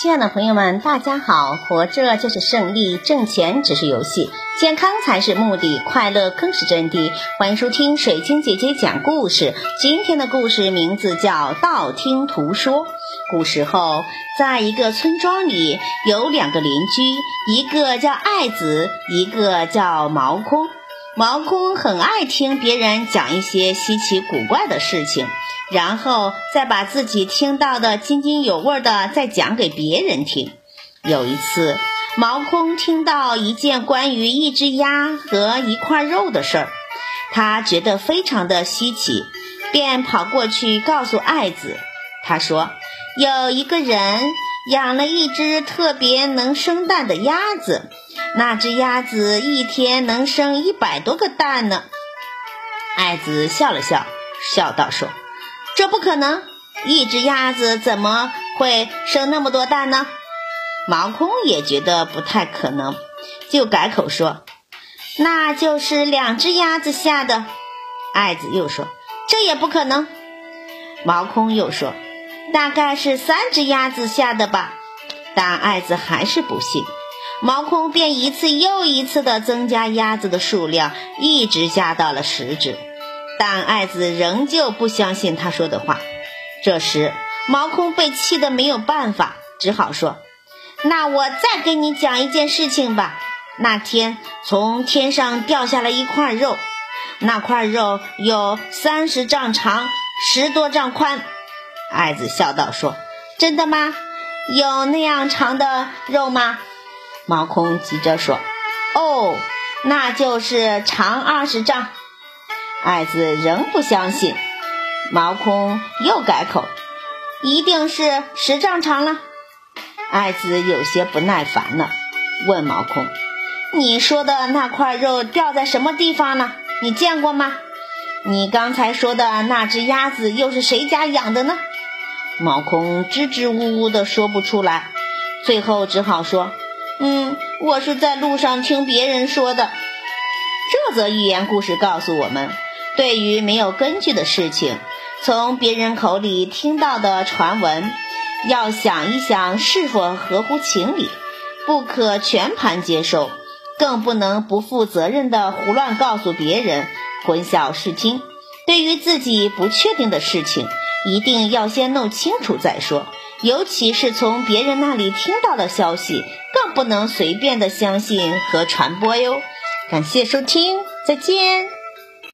亲爱的朋友们，大家好！活着就是胜利，挣钱只是游戏，健康才是目的，快乐更是真谛。欢迎收听水晶姐姐讲故事。今天的故事名字叫《道听途说》。古时候，在一个村庄里，有两个邻居，一个叫爱子，一个叫毛空。毛空很爱听别人讲一些稀奇古怪的事情。然后再把自己听到的津津有味的再讲给别人听。有一次，毛空听到一件关于一只鸭和一块肉的事儿，他觉得非常的稀奇，便跑过去告诉爱子。他说：“有一个人养了一只特别能生蛋的鸭子，那只鸭子一天能生一百多个蛋呢。”爱子笑了笑，笑道：“说。”这不可能，一只鸭子怎么会生那么多蛋呢？毛空也觉得不太可能，就改口说：“那就是两只鸭子下的。”爱子又说：“这也不可能。”毛空又说：“大概是三只鸭子下的吧。”但爱子还是不信，毛空便一次又一次地增加鸭子的数量，一直加到了十只。但爱子仍旧不相信他说的话。这时，毛空被气得没有办法，只好说：“那我再给你讲一件事情吧。那天从天上掉下来一块肉，那块肉有三十丈长，十多丈宽。”爱子笑道：“说真的吗？有那样长的肉吗？”毛空急着说：“哦，那就是长二十丈。”爱子仍不相信，毛空又改口：“一定是十丈长了。”爱子有些不耐烦了，问毛空：“你说的那块肉掉在什么地方呢？你见过吗？你刚才说的那只鸭子又是谁家养的呢？”毛空支支吾吾的说不出来，最后只好说：“嗯，我是在路上听别人说的。”这则寓言故事告诉我们。对于没有根据的事情，从别人口里听到的传闻，要想一想是否合乎情理，不可全盘接受，更不能不负责任的胡乱告诉别人，混淆视听。对于自己不确定的事情，一定要先弄清楚再说，尤其是从别人那里听到的消息，更不能随便的相信和传播哟。感谢收听，再见。